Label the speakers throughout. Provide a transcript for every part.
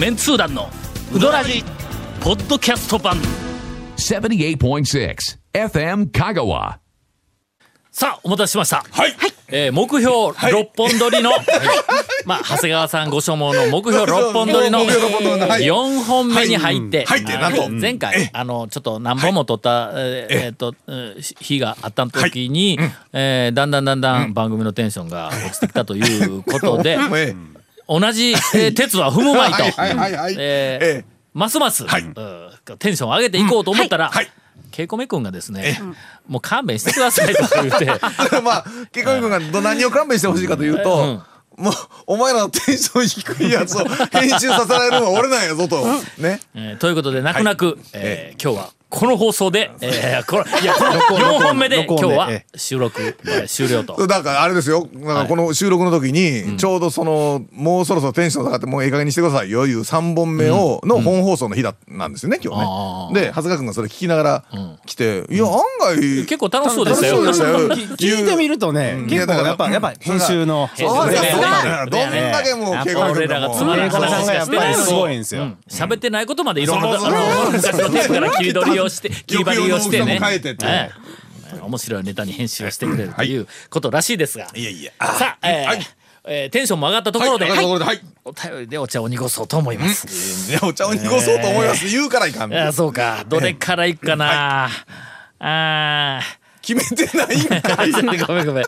Speaker 1: メンツー団のウドラジポッドキャスト版。
Speaker 2: 78.6 FM Kagawa.
Speaker 1: さあお待たせしました。
Speaker 3: はい。
Speaker 1: えー目標6本撮りの、まあ、長谷川さんご所望の目標 6本撮りの
Speaker 3: 目標六本撮りのはい。
Speaker 1: 4本目に入って、
Speaker 3: はい。入ってなんと。
Speaker 1: あの前回あのちょっと何本も撮った、えーえーとえー日があった時に、えーだんだんだんだん番組のテンションが落ちてきたということで、
Speaker 3: え
Speaker 1: 同じ、えー鉄は踏むまいと、
Speaker 3: はいはいはいはい。
Speaker 1: えー
Speaker 3: え
Speaker 1: ますます、
Speaker 3: はい。
Speaker 1: うんテンションを上げていこうと思ったら、
Speaker 3: はい。
Speaker 1: ケイコメ君がですね、もう勘弁してくださいと言って、
Speaker 3: まあ、ケイコミ君がど何を勘弁してほしいかというと、
Speaker 1: うん。
Speaker 3: もう、お前らのテンション低いやつを編集させられるのは俺なんやぞと。ね。
Speaker 1: えーということで泣く泣く、えー今日はこの放送で、えーこのいやこの4本目で今日は収録、えー終了と。
Speaker 3: だからあれですよ。なんかこの収録の時に、ちょうどその、もうそろそろテンション下がって、もうええ加減にしてくださいよ、いう3本目を、の本放送の日だ、なんですよね、今
Speaker 1: あ
Speaker 3: 日ね。で、長谷川君がそれ聞きながら来て、いや、案外、
Speaker 1: 結構楽しそうでしたよ。
Speaker 3: 楽しそうでしたよ。
Speaker 4: 聞いてみるとね、
Speaker 3: うん。
Speaker 4: 結構やっぱ、
Speaker 3: いや
Speaker 4: っぱ編集の、
Speaker 1: 編集ね。
Speaker 3: そうです
Speaker 1: ね。
Speaker 3: どんだけもう、ケイコミ
Speaker 1: 俺らがつまらん
Speaker 4: 英語さん
Speaker 1: 話しかしてないのに
Speaker 4: すごいんですよ。
Speaker 1: 喋ってないことまでいろんな昔のテープから切り取りをして切り張りをしてね面白いネタに編集をしてくれるということらしいですが、
Speaker 3: い。やいや。
Speaker 1: さあ、えー
Speaker 3: はい。
Speaker 1: えーテンションも上がったところで、
Speaker 3: はいはい。
Speaker 1: お便りでお茶を濁そうと思います。
Speaker 3: お茶を濁そうと思います。言うからいかん。
Speaker 1: い。やそうか。どれからいくかな、あ
Speaker 3: 決めてないんかい。
Speaker 1: ー ごめんごめん。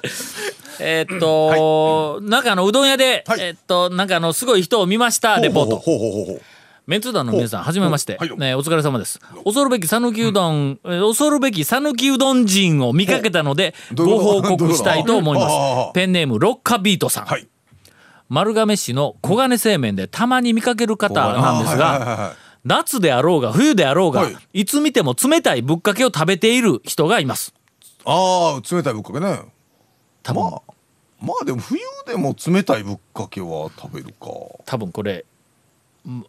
Speaker 1: えーっと、なんかあのうどん屋で、
Speaker 3: はい。
Speaker 1: えーっとなんかあのすごい人を見ましたレポート。
Speaker 3: ほうほうほうほう。
Speaker 1: メンツ団の皆さん、はじめまして。
Speaker 3: はい
Speaker 1: ね、お疲れ様です。恐るべき讃岐うどん、えー恐るべき讃岐うどん人を見かけたので、ご報告したいと思います。ペンネーム、ロッカビートさん。
Speaker 3: はい。
Speaker 1: 丸亀市の黄金製麺でたまに見かける方なんですが
Speaker 3: は、
Speaker 1: 夏であろうが冬であろうが
Speaker 3: はい、
Speaker 1: いつ見ても冷たいぶっかけを食べている人がいます。
Speaker 3: ああ、冷たいぶっかけね。
Speaker 1: 多分、
Speaker 3: まあ、まあでも冬でも冷たいぶっかけは食べるか。
Speaker 1: 多分これ、ん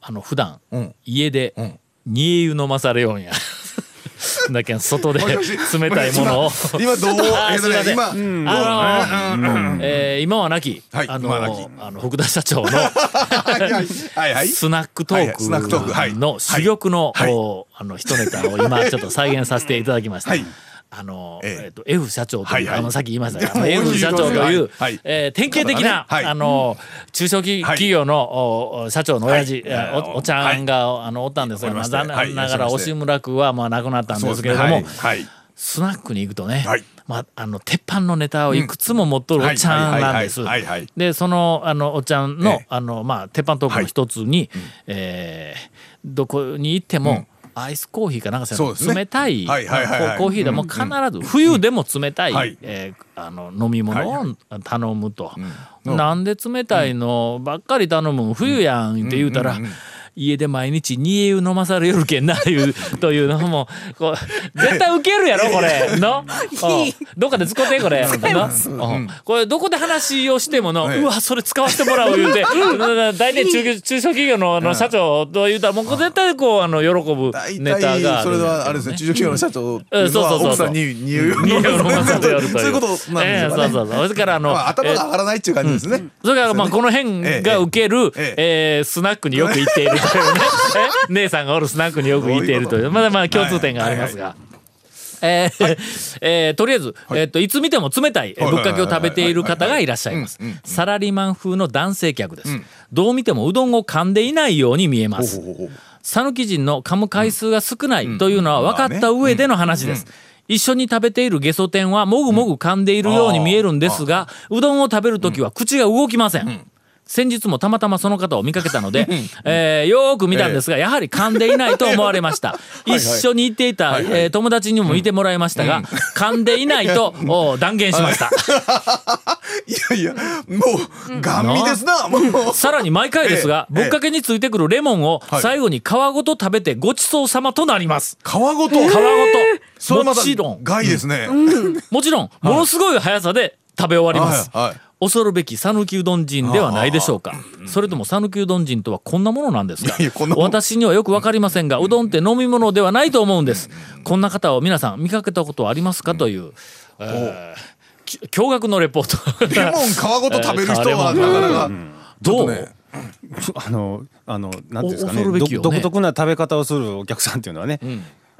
Speaker 1: あの、普段、
Speaker 3: うん。
Speaker 1: 家で
Speaker 3: うん。
Speaker 1: 煮え湯飲まされようんや。だけど外で冷たいものを。
Speaker 3: 今どう？今、
Speaker 1: あのえー今はなき、
Speaker 3: はい
Speaker 1: あのあの福田社長の。スナックト
Speaker 3: はいはい。スナックトーク。
Speaker 1: の珠玉の、あの一ネタを今ちょっと再現させていただきました。
Speaker 3: はい
Speaker 1: あの、
Speaker 3: ええ。
Speaker 1: えっと F 社長という、あのさっき言いました。が、F 社長という、
Speaker 3: はい。
Speaker 1: えー典型的な、
Speaker 3: はい。
Speaker 1: あの中小企業の、社長の親父、
Speaker 3: は
Speaker 1: おおちゃんが、あのおったんですが、残念
Speaker 3: はい。
Speaker 1: ながら押村区はまあ亡くなったんですけれども、スナックに行くとね、
Speaker 3: はい。
Speaker 1: まあ、あの鉄板のネタをいくつも持っとるおっちゃんなんです。でそのあのおっちゃんの,、
Speaker 3: ええ。
Speaker 1: あのまあ、鉄板トークの一つに、えーどこに行っても、アイスコーヒーかなんかしら
Speaker 3: そうですね。
Speaker 1: 冷たい
Speaker 3: はいはいはいはい。
Speaker 1: コーヒーでも必ず、冬でも冷たい、
Speaker 3: はい。
Speaker 1: えーあの飲み物を頼むと、
Speaker 3: うん。
Speaker 1: なんで冷たいのばっかり頼むん？冬やんって言うたら、家で毎日煮え湯飲まされよるけんないうというのもこう絶対ウケるやろこれ。の？うん。どっかで使ってこれ。の？うん。これどこで話をしてもの、
Speaker 3: ええ
Speaker 1: うわそれ使わせてもらう言うて大体中中小企業のあの社長と言うたらもうこれ絶対こうあの喜ぶ
Speaker 3: 大
Speaker 1: ネタがある
Speaker 3: 体それはあれですね中小企業の社長
Speaker 1: そうそうそう
Speaker 3: そう。いう。ことなんですよね。
Speaker 1: ええそうそうそう。それからあの、
Speaker 3: まあ頭が上がらないっていう感じですね。
Speaker 1: それからまあこの辺が受ける、
Speaker 3: え。
Speaker 1: えースナックによく行っているというねえ姉さんがおるスナックによく行っているというまだまだ共通点がありますが。えーえーとりあえず、えー、といつ見ても冷たいえーぶっかけを食べている方がいらっしゃいます。サラリーマン風の男性客です、どう見てもうどんを噛んでいないように見えます。讃岐人の噛む回数が少ないというのは分かった上での話です。一緒に食べているゲソ天はもぐもぐ噛んでいるように見えるんですが、うどんを食べるときは口が動きません。先日もたまたまその方を見かけたので、えーよーく見たんですが、やはり噛んでいないと思われました。一緒に行っていた、えー友達にも見てもらいましたが、噛んでいないとお断言しました。
Speaker 3: いやいやもうガン見ですなもう。
Speaker 1: さらに毎回ですが、
Speaker 3: ええ。
Speaker 1: ぶっかけについてくるレモンを
Speaker 3: はい。
Speaker 1: 最後に皮ごと食べてごちそうさまとなります。
Speaker 3: 皮ごと？
Speaker 1: 皮ごと。もちろん。
Speaker 3: 害ですね。
Speaker 1: もちろん、ものすごい速さで食べ終わります。
Speaker 3: はいはい
Speaker 1: 恐るべき讃岐うどん人ではないでしょうか。それとも讃岐うどん人とはこんなものなんですか？私にはよくわかりませんが、うどんって飲み物ではないと思うんです。こんな方を皆さん見かけたことはありますかという、えーき驚愕のレポート。
Speaker 3: レモン皮ごと食べる人はなかなかちょっとね
Speaker 4: あのあのなんていうんですかね。独特な食べ方をするお客さんっていうのはね、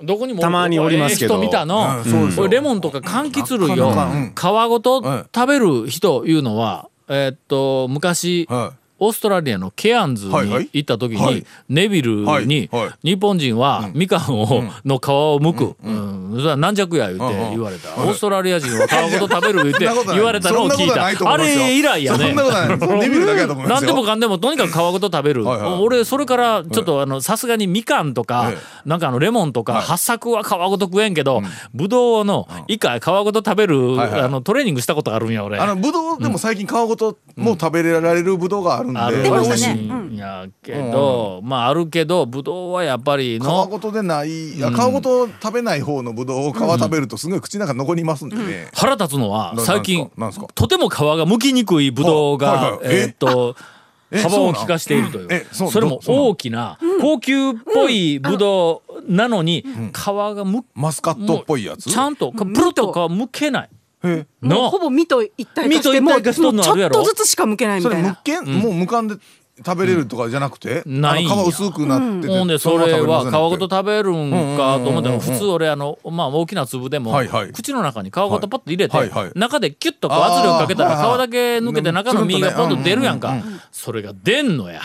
Speaker 1: どこにも
Speaker 4: たまにおりますけど。
Speaker 1: ええ人見たの、
Speaker 3: うん
Speaker 1: レモンとか柑橘類を皮ごと食べる人いうのは、えーっと昔、
Speaker 3: は
Speaker 1: オーストラリアのケアンズに行った時に、
Speaker 3: はい。
Speaker 1: ネビルに、日本人はみかんを、の皮を剥く、うん。それは軟弱や言うて言われた、オーストラリア人は皮ごと食べる言うて言われたのを聞いた。あれ以来やね。何でもかんでもとにかく皮ごと食べる俺それからちょっとあのさすがにみかんとか、
Speaker 3: え
Speaker 1: なんかあのレモンとか、
Speaker 3: はい。
Speaker 1: 八作は皮ごと食えんけど、ぶどうの以下皮ごと食べる、あのトレーニングしたことあるんや俺。
Speaker 3: あのブドウでも最近皮ごともう食べられるブドウがあるんで、
Speaker 1: あるんやけど、まああるけどぶどうはやっぱり
Speaker 3: 皮
Speaker 1: の
Speaker 3: ごとでない皮ごと食べない方のブドウを皮食べるとすごい口の中に残りますんでね、
Speaker 1: 腹立つのは
Speaker 3: な
Speaker 1: 最近とても皮が剥きにくいぶどうが、
Speaker 3: はいはいはい。
Speaker 1: えーっと
Speaker 3: え
Speaker 1: 幅を利かしているという。
Speaker 3: えそ
Speaker 1: れも大きな高級っぽいぶどうなのに皮がむ
Speaker 3: マスカットっぽいやつ？
Speaker 1: ちゃんとプルッと皮むけない
Speaker 5: もうほぼ身と一体化してもうちょっとずつしか向けないみたいな。
Speaker 3: もうむかん。で食べれるとかじゃなくて、
Speaker 1: ないんや。
Speaker 3: あの皮薄くなってて、
Speaker 1: ほんでそれは皮ごと食べるんかと思っても普通俺あのまあ大きな粒でも口の中に皮ごとパッと入れて中でキュッとこう圧力かけたら皮だけ抜けて中の身がポンと出るやんか。それが出んのや。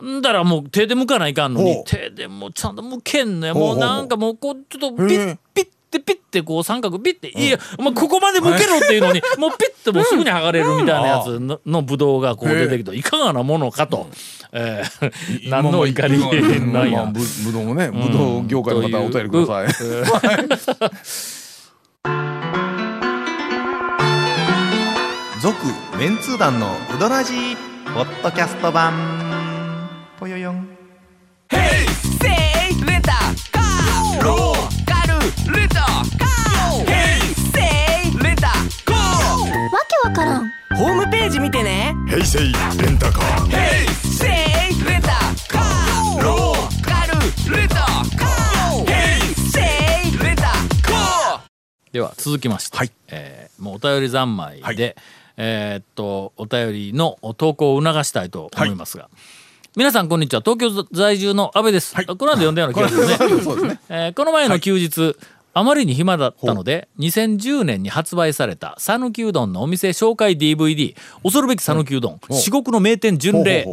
Speaker 3: ん
Speaker 1: だらもう手で剥かないかんのに手でもうちゃんと剥けんのや。もうなんかもうこうちょっとピッピッてピッてこう三角ピッていやお前ここまで剥けろっていうのに もうピッてもうすぐに剥がれるみたいなやつののぶどうがこう出てきていかがなものかと。えー何の怒りなんや
Speaker 3: まあぶぶどうもね、ぶどう業界の方お便りください。
Speaker 6: 続メンツー団のウドラジーポッドキャスト版。ぽよよん
Speaker 7: ホームページ見てね。
Speaker 3: 平成レンタカー。
Speaker 7: せいレンタカーローカルレンタカーヘイセイレンタカー
Speaker 1: では続きまして、
Speaker 3: はい。
Speaker 1: えーもうお便り三昧で、
Speaker 3: はい。
Speaker 1: えーっとお便りの投稿を促したいと思いますが、皆さんこんにちは。東京在住の安倍です、この後読んだような気がするね。
Speaker 3: そうですね。
Speaker 1: えーこの前の休日、あまりに暇だったので2010年に発売された讃岐うどんのお店紹介 DVD「恐るべき讃岐うどん、至極の名店巡礼」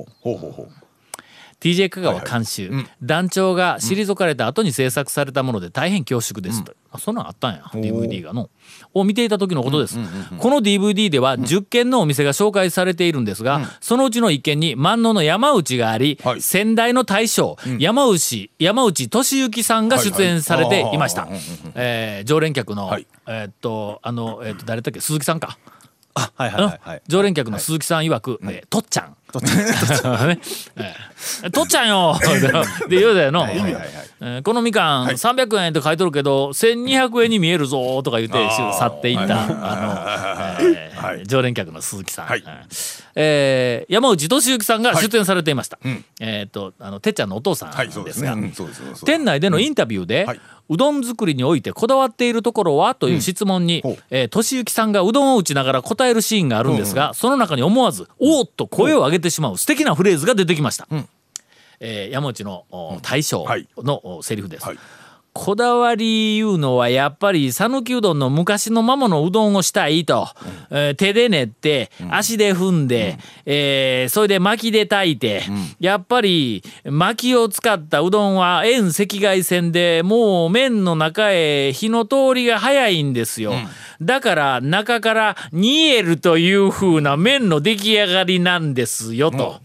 Speaker 3: ほうほうほうほうほう
Speaker 1: TJ 香川監修、団長が退かれた後に制作されたもので大変恐縮ですと、あそんなんあったんや DVD がの。を見ていた時のことです、この DVD では10軒のお店が紹介されているんですが、そのうちの1軒に万能の山内があり、
Speaker 3: はい。
Speaker 1: 先代の大将、山内山内俊之さんが出演されていました、
Speaker 3: はいはい
Speaker 1: えー常連客の、
Speaker 3: はい。
Speaker 1: えーっとあの、えーっと誰だっけ？鈴木さんか、
Speaker 4: あはいはいはいはい。
Speaker 1: 常連客の鈴木さん曰く、えーとっちゃん。とっちゃん。ね。えーとっちゃんよ。で言うだよの。このみかん300円って書いとるけど1200円に見えるぞとか言って去っていった。常連客の鈴木さん、山内俊之さんが出演されていました、えっ、とあのてっちゃんのお父さんで
Speaker 3: すすね。うんそうですそうです。
Speaker 1: 店内でのインタビューで、
Speaker 3: はいう
Speaker 1: どん作りにおいてこだわっているところは？という質問に、
Speaker 3: ほう。
Speaker 1: えー俊之さんがうどんを打ちながら答えるシーンがあるんですが、その中に思わず「おーっと声を上げてしまう素敵なフレーズが出てきました。えー山内のお大将
Speaker 3: はい。
Speaker 1: のおセリフです。
Speaker 3: はい
Speaker 1: こだわりいうのはやっぱり讃岐うどんの昔のままのうどんをしたいと、えー手で練って足で踏んで、えーそれで薪で炊いて、やっぱり薪を使ったうどんは遠赤外線でもう麺の中へ火の通りが早いんですよ、だから中から煮えるという風な麺の出来上がりなんですよと。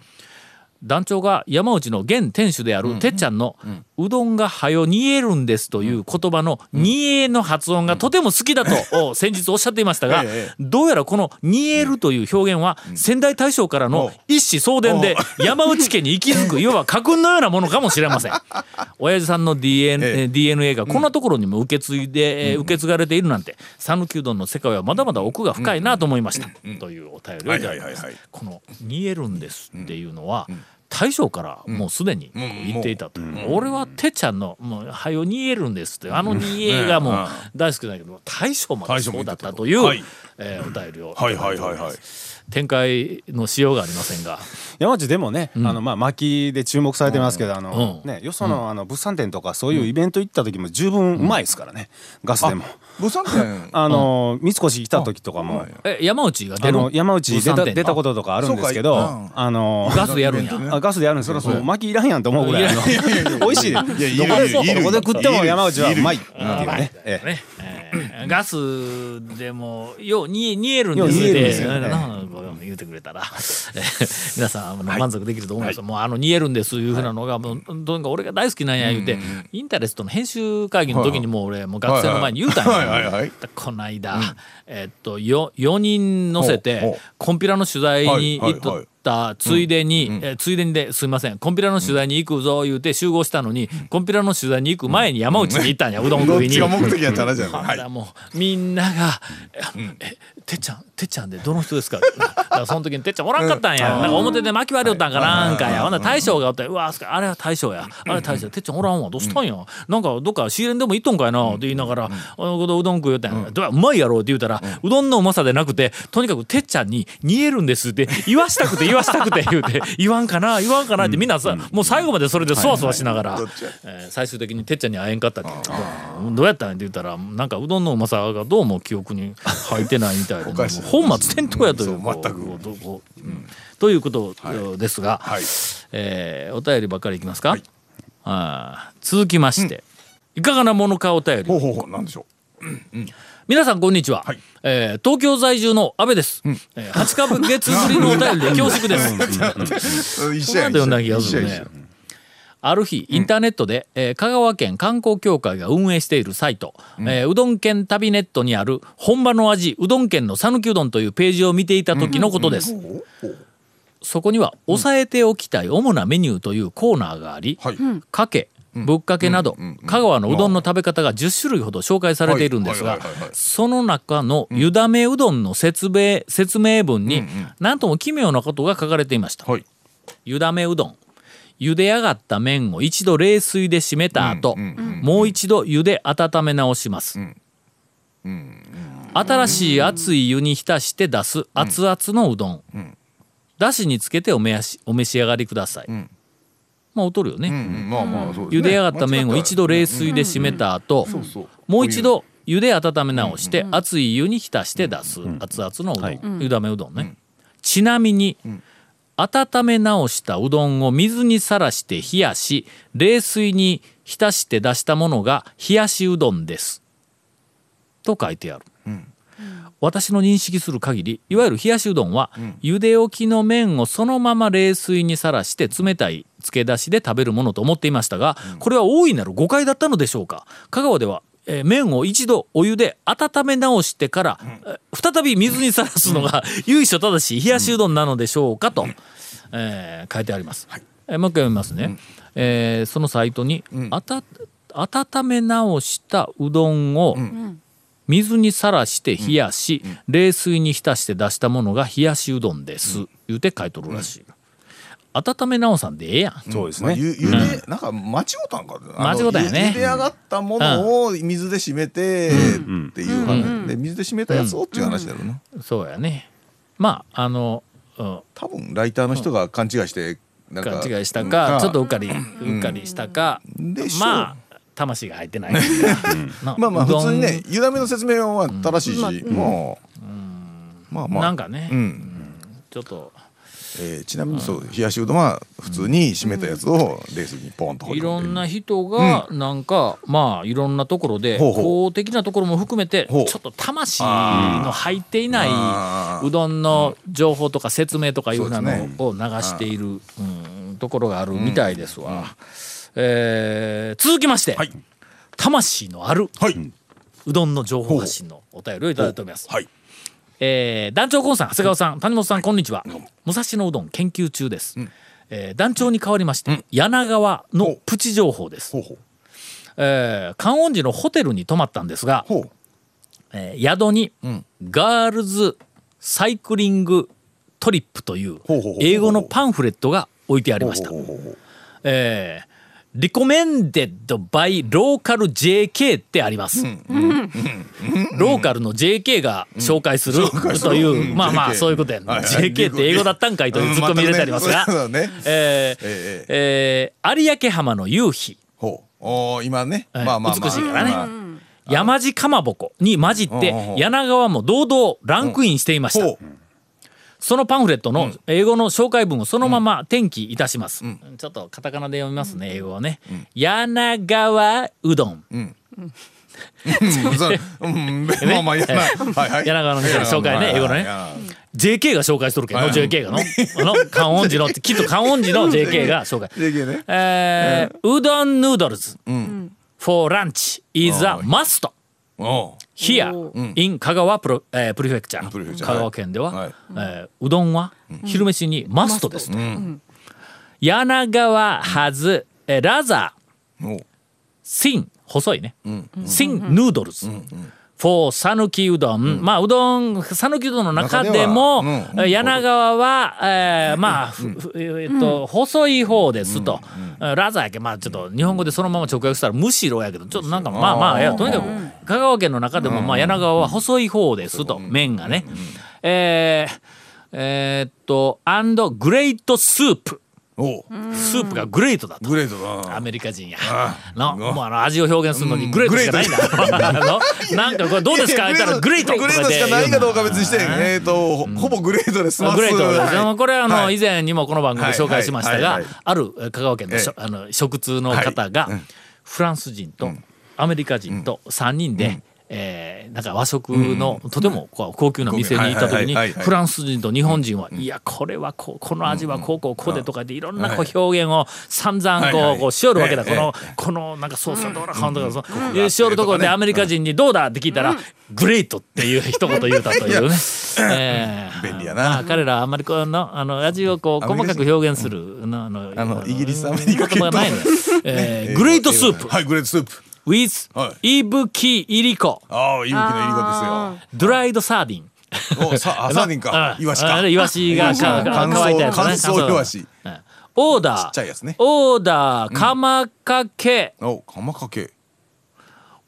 Speaker 1: 団長が山内の現店主であるてっちゃんの「うどんがはよ煮えるんです」という言葉の「煮え」の発音がとても好きだとお先日おっしゃっていましたが
Speaker 3: ええ
Speaker 1: どうやらこの「煮える」という表現は先代大将からの一子相伝で山内家に息づくいわば家訓のようなものかもしれません。親父さんの DNA,
Speaker 3: ええ。
Speaker 1: DNA がこんなところにも受け継いで、えー受け継がれているなんて讃岐うどんの世界はまだまだ奥が深いなと思いました、というお便りをいただきます。この「煮えるんです」っていうのは、大将からもうすでに言っていたと、俺はてっちゃんの「もうはよ煮えるんです」って。あの煮えがもう大好きだけど大将までそうだったという、
Speaker 3: はい
Speaker 1: えーお便りを
Speaker 3: はいはいはいはい。
Speaker 1: 展開のしようがありませんが。
Speaker 4: 山内でもね、あのまあ薪で注目されてますけど、あの、
Speaker 1: うん
Speaker 4: ねよそのあの物産展とかそういうイベント行った時も十分うまいですからね、ガスでも。
Speaker 3: 物産展？
Speaker 4: あの三越来た時とかも、
Speaker 1: え山内が出
Speaker 4: あ
Speaker 1: る
Speaker 4: の山内出た出たこととかあるんですけど、あの
Speaker 1: ガスでやるんや
Speaker 4: あガスでやるんですけど、もう薪いらんやんと思うぐらい。あの 美味しいで
Speaker 3: いやいる
Speaker 4: どこで
Speaker 3: い
Speaker 4: どこで食っても山内はうまいっていうね。ええ。
Speaker 1: ねえーガスでもよう煮え煮えるん
Speaker 4: よう
Speaker 1: です
Speaker 4: 煮えるんですよ
Speaker 1: ね。なんかこう言うてくれたら、えー皆さん満足できると思います、もうあの煮えるんですいうふうなのがもうどうにか俺が大好きなんや言うて、インタレストの編集会議の時にもう俺もう学生の前に言うたんや、
Speaker 3: はいはい。はいはい
Speaker 1: この間、えっと 4, 4人乗せて
Speaker 3: う
Speaker 1: コンピラの取材に行ったついでに、えついでにですいません。コンピラの取材に行くぞ言うて集合したのに、コンピラの取材に行く前に山内に行ったんや、うどん食いに。
Speaker 3: どっちが目的やったらじゃん。はい。
Speaker 1: もうみんなが「えてっちゃんてっちゃんでどの人ですか? 」その時にてっちゃんおらんかったんや、なんか表で巻き割りよったんかなんかや。ほんなら大将がおって「うわあれは大将や。あれ大将てっちゃんおらんわ。どうしたんや、なんかどっか仕入れんでも行っとんかいな」って言いながら「あのうどん食うよったんや。うまいやろ」って言うたら、うどんのうまさでなくてとにかくてっちゃんに「煮えるんです」って言わしたくて言わしたくて言うて「言わんかな言わんかな」ってみんなさ、もう最後までそれでそわそわしながら、えー最終的にてっちゃんに会えんかったってう。んどうやったんって言ったらなんかうどんのうまさがどうも記憶に入ってないみたいで本末転倒やという
Speaker 3: 全く。
Speaker 1: ということですが、
Speaker 3: はい。
Speaker 1: えーお便りばっかりいきますか、あー続きまして、いかがなものかお便り。
Speaker 3: ほうほうほうなんでしょ
Speaker 1: 皆さんこんにちは、
Speaker 3: はい。
Speaker 1: えー東京在住の安倍です、えー、8ヶ月ぶりのお便りで恐縮です。
Speaker 3: う一
Speaker 1: その後読んだ気がするね。
Speaker 3: 一緒や一緒
Speaker 1: ある日インターネットで、えー香川県観光協会が運営しているサイト、うえーうどん県旅ネットにある本場の味うどん県の讃岐うどんというページを見ていた時のことです、そこには押さえておきたい主なメニューというコーナーがあり、
Speaker 3: はい。
Speaker 1: かけぶっかけなど、香川のうどんの食べ方が10種類ほど紹介されているんですがその中の湯だめうどんの説明説明文に何とも奇妙なことが書かれていました。
Speaker 3: はい。
Speaker 1: 湯だめうどん。茹で上がった麺を一度冷水で締めた後、もう一度湯で温め直します、新しい熱い湯に浸して出す熱々のうどん、だしにつけておめやしお召し上がりください、まあ劣るよね、
Speaker 3: うんまあまあそうですね。
Speaker 1: 茹で上がった麺を一度冷水で締めた後、もう一度湯で温め直して熱い湯に浸して出す。熱々のうどん、
Speaker 4: はい。
Speaker 1: 湯だめうどんね、ちなみに、温め直したうどんを水にさらして冷やし冷水に浸して出したものが冷やしうどんです。と書いてある、私の認識する限りいわゆる冷やしうどんは、茹で置きの麺をそのまま冷水にさらして冷たい漬け出しで食べるものと思っていましたが、これは大いなる誤解だったのでしょうか？香川ではえー麺を一度お湯で温め直してから、えー再び水にさらすのが由緒正しい冷やしうどんなのでしょうかと、えー書いてあります。えーもう一回読みますね。えーそのサイトに、温め直したうどんを、水にさらして冷やし、冷水に浸して出したものが冷やしうどんです、言うて書いとるらしい、温め直さんでええやん。
Speaker 4: そうですね。
Speaker 3: まあゆゆでなんか間違うたんか
Speaker 1: 間違うたんやね。
Speaker 3: ゆゆで上がったものを水で締めてっていう話で水で締めたやつをっていう話だろうな。
Speaker 1: そうやね。まああの、うん、
Speaker 3: 多分ライターの人が勘違いしてなんか
Speaker 1: 勘違いしたか、ちょっとうっかりうっかりしたか、
Speaker 3: でしょう
Speaker 1: まあ魂が入ってない、な
Speaker 3: まあまあ普通にね湯だめの説明は正しいし。もうまあまあ。
Speaker 1: なんかね、
Speaker 3: うん。
Speaker 1: ちょっと。
Speaker 3: えーちなみにそう冷やしうどんは普通に締めたやつを冷水にポンと
Speaker 1: いろ
Speaker 3: 込ん
Speaker 1: な人がなんか、まあいろんなところで
Speaker 3: ほうほう。
Speaker 1: 公的なところも含めてちょっと魂の入っていないうどんの情報とか説明とかいうふうなのを流している、うん、ところがあるみたいですわ。えー続きまして、
Speaker 3: はい。
Speaker 1: 魂のある
Speaker 3: はい。う
Speaker 1: どんの情報発信のお便りをいただいております。
Speaker 3: はい。
Speaker 1: えー団長コンさん長谷川さん谷本さんこんにちは。武蔵野うどん研究中です、えー団長に代わりまして、柳川のプチ情報です。
Speaker 3: ほ
Speaker 1: えー観音寺のホテルに泊まったんですが、えー宿に、ガールズサイクリングトリップという。英語のパンフレットが置いてありました。
Speaker 3: ほうほうほうほう。
Speaker 1: えーリコメンデッドバイローカル JK ってあります。ローカルの JK が紹介するという、
Speaker 3: うん
Speaker 1: まあまあそういうことやね。JK って英語だったんかいというツッコミ入れてありますが。有明浜の夕日、
Speaker 3: おー今ね、
Speaker 1: はい。
Speaker 3: まあまあまあ。
Speaker 1: 美しいからね。
Speaker 3: まあ
Speaker 1: 山地かまぼこに混じって
Speaker 3: うん
Speaker 1: 柳川も堂々ランクインしていました。そのパンフレットの英語の紹介文をそのまま転記いたします。ちょっとカタカナで読みますね、英語はね。柳川うどん。
Speaker 3: うん。そう。うん。まあまあいやなはいはい。
Speaker 1: 柳川の店の紹介ね英語のね。JK が紹介しとるけど、
Speaker 3: はい
Speaker 1: JK がの。あの、観音寺の、きっと観音寺の JK が紹介。
Speaker 3: JK ね。
Speaker 1: えーうどんヌードルズ for lunch is a must
Speaker 3: おう
Speaker 1: here in 香川プロ、えー。プリフェクチャ
Speaker 3: プリフェクチャー
Speaker 1: ー香川県では、
Speaker 3: はい。
Speaker 1: えーうどんは昼飯にマストですと、柳川 has えー rather
Speaker 3: お。う
Speaker 1: thin 細いね、thin noodles for 讃岐うどん、まあうどん讃岐うどんの中でも柳川は、えーまあ、えっと細い方ですと、ラザーやけまあちょっと日本語でそのまま直訳したらむしろやけどちょっとなんかまあまあいやとにかく香川県の中でもまあ柳川は細い方ですと。麺がね。えーえーっと、 and great soup。
Speaker 3: おう。
Speaker 1: スープがグレートだと。
Speaker 3: グレートだ。
Speaker 1: アメリカ人や。の、もうあの味を表現するのにグレートしかないんだ。あのなんかこれどうですか？言ったらグレート。
Speaker 3: グレートしかないかどうか別にしてえっとほほぼグレートです。
Speaker 1: グレートです。
Speaker 3: はい。
Speaker 1: これはあの、
Speaker 3: はい。
Speaker 1: 以前にもこの番組で紹介しましたがあるえー香川県のしょ、
Speaker 3: え
Speaker 1: あの食通の方が、フランス人とアメリカ人と3人で、えーなんか和食のとても高級な店に行った時にフランス人と日本人は、いやこれはこうこの味はこうこうこうでとかでいろんなこう表現を散々こうこうしよるわけだ、
Speaker 3: ええ
Speaker 1: このこのなんかソースはどうだかんとかそう。でしよるところでアメリカ人に「どうだ?」って聞いたら「グレート」っていう一言言うたというね。えー
Speaker 3: 便利やな。
Speaker 1: まあ彼らあんまりこのあの味をこう細かく表現するのあの
Speaker 3: あのイギリスアメリカ
Speaker 1: 言葉がないのよ。えーグレートスープ。
Speaker 3: はいグレートスープ
Speaker 1: with
Speaker 3: は
Speaker 1: イブキイリコ
Speaker 3: ああ勇気の入り
Speaker 1: ドライドサーディン。
Speaker 3: おさあ サーディンか。
Speaker 1: うん
Speaker 3: イワシか。
Speaker 1: イワシがか
Speaker 3: 乾
Speaker 1: 乾いたやつね
Speaker 3: 燥乾燥。イワシ。
Speaker 1: うん。オーダー。
Speaker 3: ちっちゃいやつね。
Speaker 1: オーダー釜かけ。
Speaker 3: お釜かけ。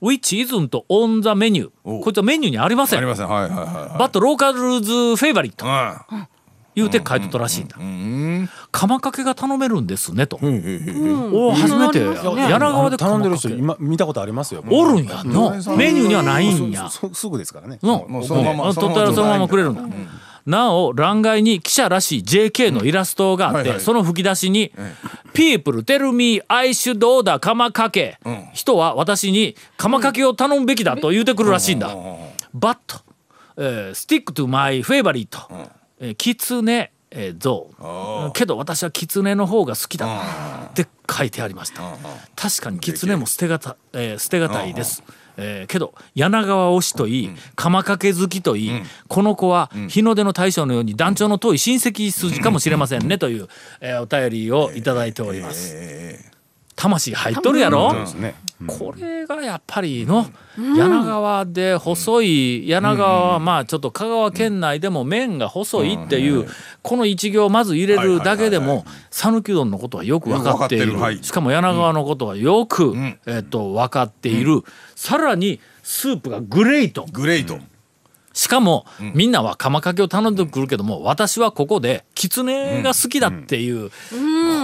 Speaker 1: Which isn't on the menu
Speaker 3: お。
Speaker 1: こいつはメニューにありません。
Speaker 3: ありません。はいはいはいはい。
Speaker 1: バットローカルズフェイバリット
Speaker 3: うん
Speaker 1: 言うて書いとったらしいんだ。釜かけが頼めるんですねと。お初めて。柳川で
Speaker 4: 頼んでる人今見たことありますよ
Speaker 1: おるんやのメニューにはないんや。
Speaker 4: すぐですからね。
Speaker 1: の
Speaker 3: もうそのまま
Speaker 1: あ取ったらそのままくれるんだ、なお欄外に記者らしい JK のイラストがあって、その吹き出しに「People tell me I should order 釜かけ」人は私に釜かけを頼むべきだと言うてくるらしいんだ。But、えー stick to my favorite、えー、キツネ、えー、ゾウけど私はキツネの方が好きだって書いてありました。確かにキツネも捨てがた、えー捨てがたいです。えーけど柳川推しといい釜かけ好きといい、この子は日の出の大将のように団長の遠い親戚筋かもしれませんねという、えーお便りをいただいております。魂入っとるやろ、これがやっぱりの柳川で細い柳川はまあちょっと香川県内でも麺が細いっていうこの一行まず入れるだけでも讃岐うどんのことはよく分かっている。
Speaker 3: よく分かってる。はい
Speaker 1: しかも柳川のことはよくえっと分かっている。さらにスープがグレート。
Speaker 3: グレート。
Speaker 1: しかもみんなは釜かけを頼んでくるけども私はここで狐が好きだっていうこ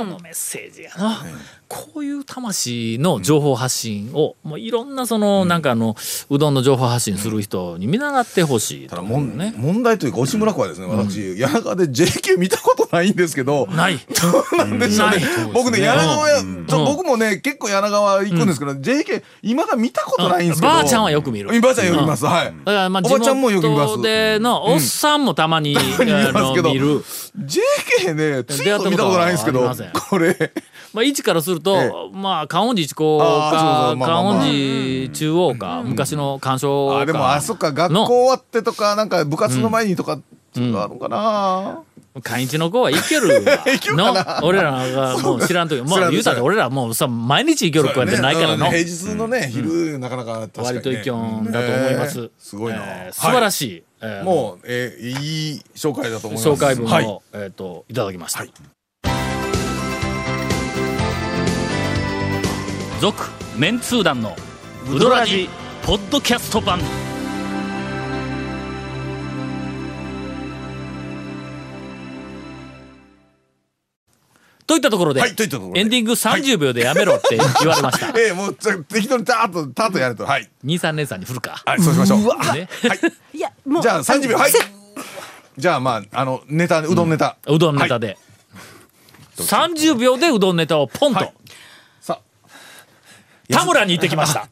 Speaker 1: のメッセージやな。こういう魂の情報発信をもういろんなそのなんかあのうどんの情報発信する人に見習ってほしいと
Speaker 3: ただも
Speaker 1: んね。
Speaker 3: 問題というか押村区はですね私柳川で JK 見たことないんですけど
Speaker 1: ない。
Speaker 3: どうなんでしょうね僕ね柳川や僕もね結構柳川行くんですけど JK 今だ見たことないんですけど。
Speaker 1: ばあちゃんはよく見る。
Speaker 3: ばあちゃんよく見ます。はい。
Speaker 1: だからまあ
Speaker 3: おばちゃんもよく見ます。
Speaker 1: 地元でのおっさんもたまに、あ
Speaker 3: 見まけど。
Speaker 1: 見る。
Speaker 3: JK ねついと見たことないんですけど
Speaker 1: こ
Speaker 3: れ。
Speaker 1: まあ、位置からすると、
Speaker 3: え
Speaker 1: まあ観音寺一高か観音寺中央か、昔の鑑賞か。
Speaker 3: あでもあそっか学校終わってとかなんか部活の前にとかちょっとあるのかな
Speaker 1: 寛一の子は行けるわ。の？俺らがもう知らんときまあ言うたって俺らもうさ毎日行ける子やってないからの、
Speaker 3: うん平日のね昼なかなか
Speaker 1: 割と一挙だと思います、
Speaker 3: すごいな。
Speaker 1: えー素晴らしい、えー
Speaker 3: もうえーいい紹介だと思います。
Speaker 1: 紹介文を、
Speaker 3: はい。
Speaker 1: えー、といただきました、
Speaker 3: はい。
Speaker 1: 続メンツー団のウドラジポッドキャスト版といったところで、
Speaker 3: はいといったところで。
Speaker 1: エンディング30秒でやめろって言われました、
Speaker 3: ええもうちょ適当にターッとターッとやると。はい。
Speaker 1: 23年さんに振るか、
Speaker 3: はいそうしましょう。
Speaker 1: ね、
Speaker 5: い。やもう
Speaker 3: じゃあ30秒。はい。
Speaker 5: せ
Speaker 3: じゃあまああのネタうどんネタ。
Speaker 1: うどんネタで、30秒でうどんネタをポンと、
Speaker 3: はい。さ
Speaker 1: 田村に行ってきました。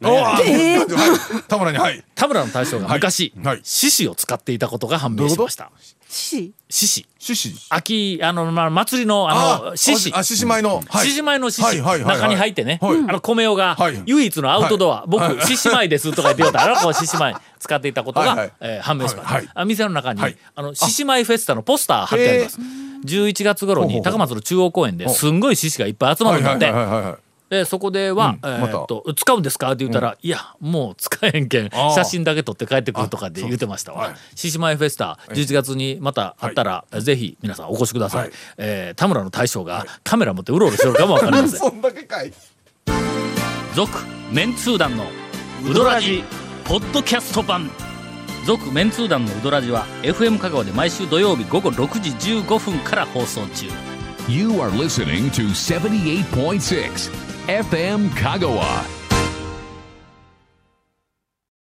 Speaker 3: 田村にはい。
Speaker 1: 田村の大将が昔
Speaker 3: はい。はい。
Speaker 1: 獅子を使っていたことが判明しました。
Speaker 5: し
Speaker 1: 獅子？
Speaker 3: 獅子。
Speaker 1: 秋あの、まあ、祭りのあの獅子。
Speaker 3: あ獅子舞のはい。
Speaker 1: 獅子舞の獅子。
Speaker 3: はいはいはいはい。
Speaker 1: 中に入ってね、
Speaker 3: はい。
Speaker 1: あの米代が
Speaker 3: はい。
Speaker 1: 唯一のアウトドア、
Speaker 3: はい。
Speaker 1: 僕
Speaker 3: はい。
Speaker 1: 獅子舞ですとか言ってよっ たらこう獅子舞使っていたことが、
Speaker 3: はいはい。
Speaker 1: えー判明しました、
Speaker 3: はい
Speaker 1: あ店の中に、
Speaker 3: はい。
Speaker 1: あの獅子舞フェスタのポスター貼ってあります。11月頃に高松の中央公園ですんごい獅子がいっぱい集まるんだって、
Speaker 3: はいはいはいはい
Speaker 1: でそこでは、
Speaker 3: うん
Speaker 1: えーと使うんですか?」って言ったら「いやもう使えんけん写真だけ撮って帰ってくる」とかって言ってましたわ。
Speaker 3: はい。
Speaker 1: 獅子舞フェスタ11月にまたあったら、ぜひ皆さんお越しください、
Speaker 3: はい。
Speaker 1: えー田村の大将がカメラ持ってうろうろしてるかもわかりません。
Speaker 3: そんだけかい。
Speaker 1: 続メンツー団のウドラジポッドキャスト版。続メンツー団のウドラジは FM 香川で毎週土曜日午後6時15分から放送中。
Speaker 2: You are listening to 78.6 FM Kagawa.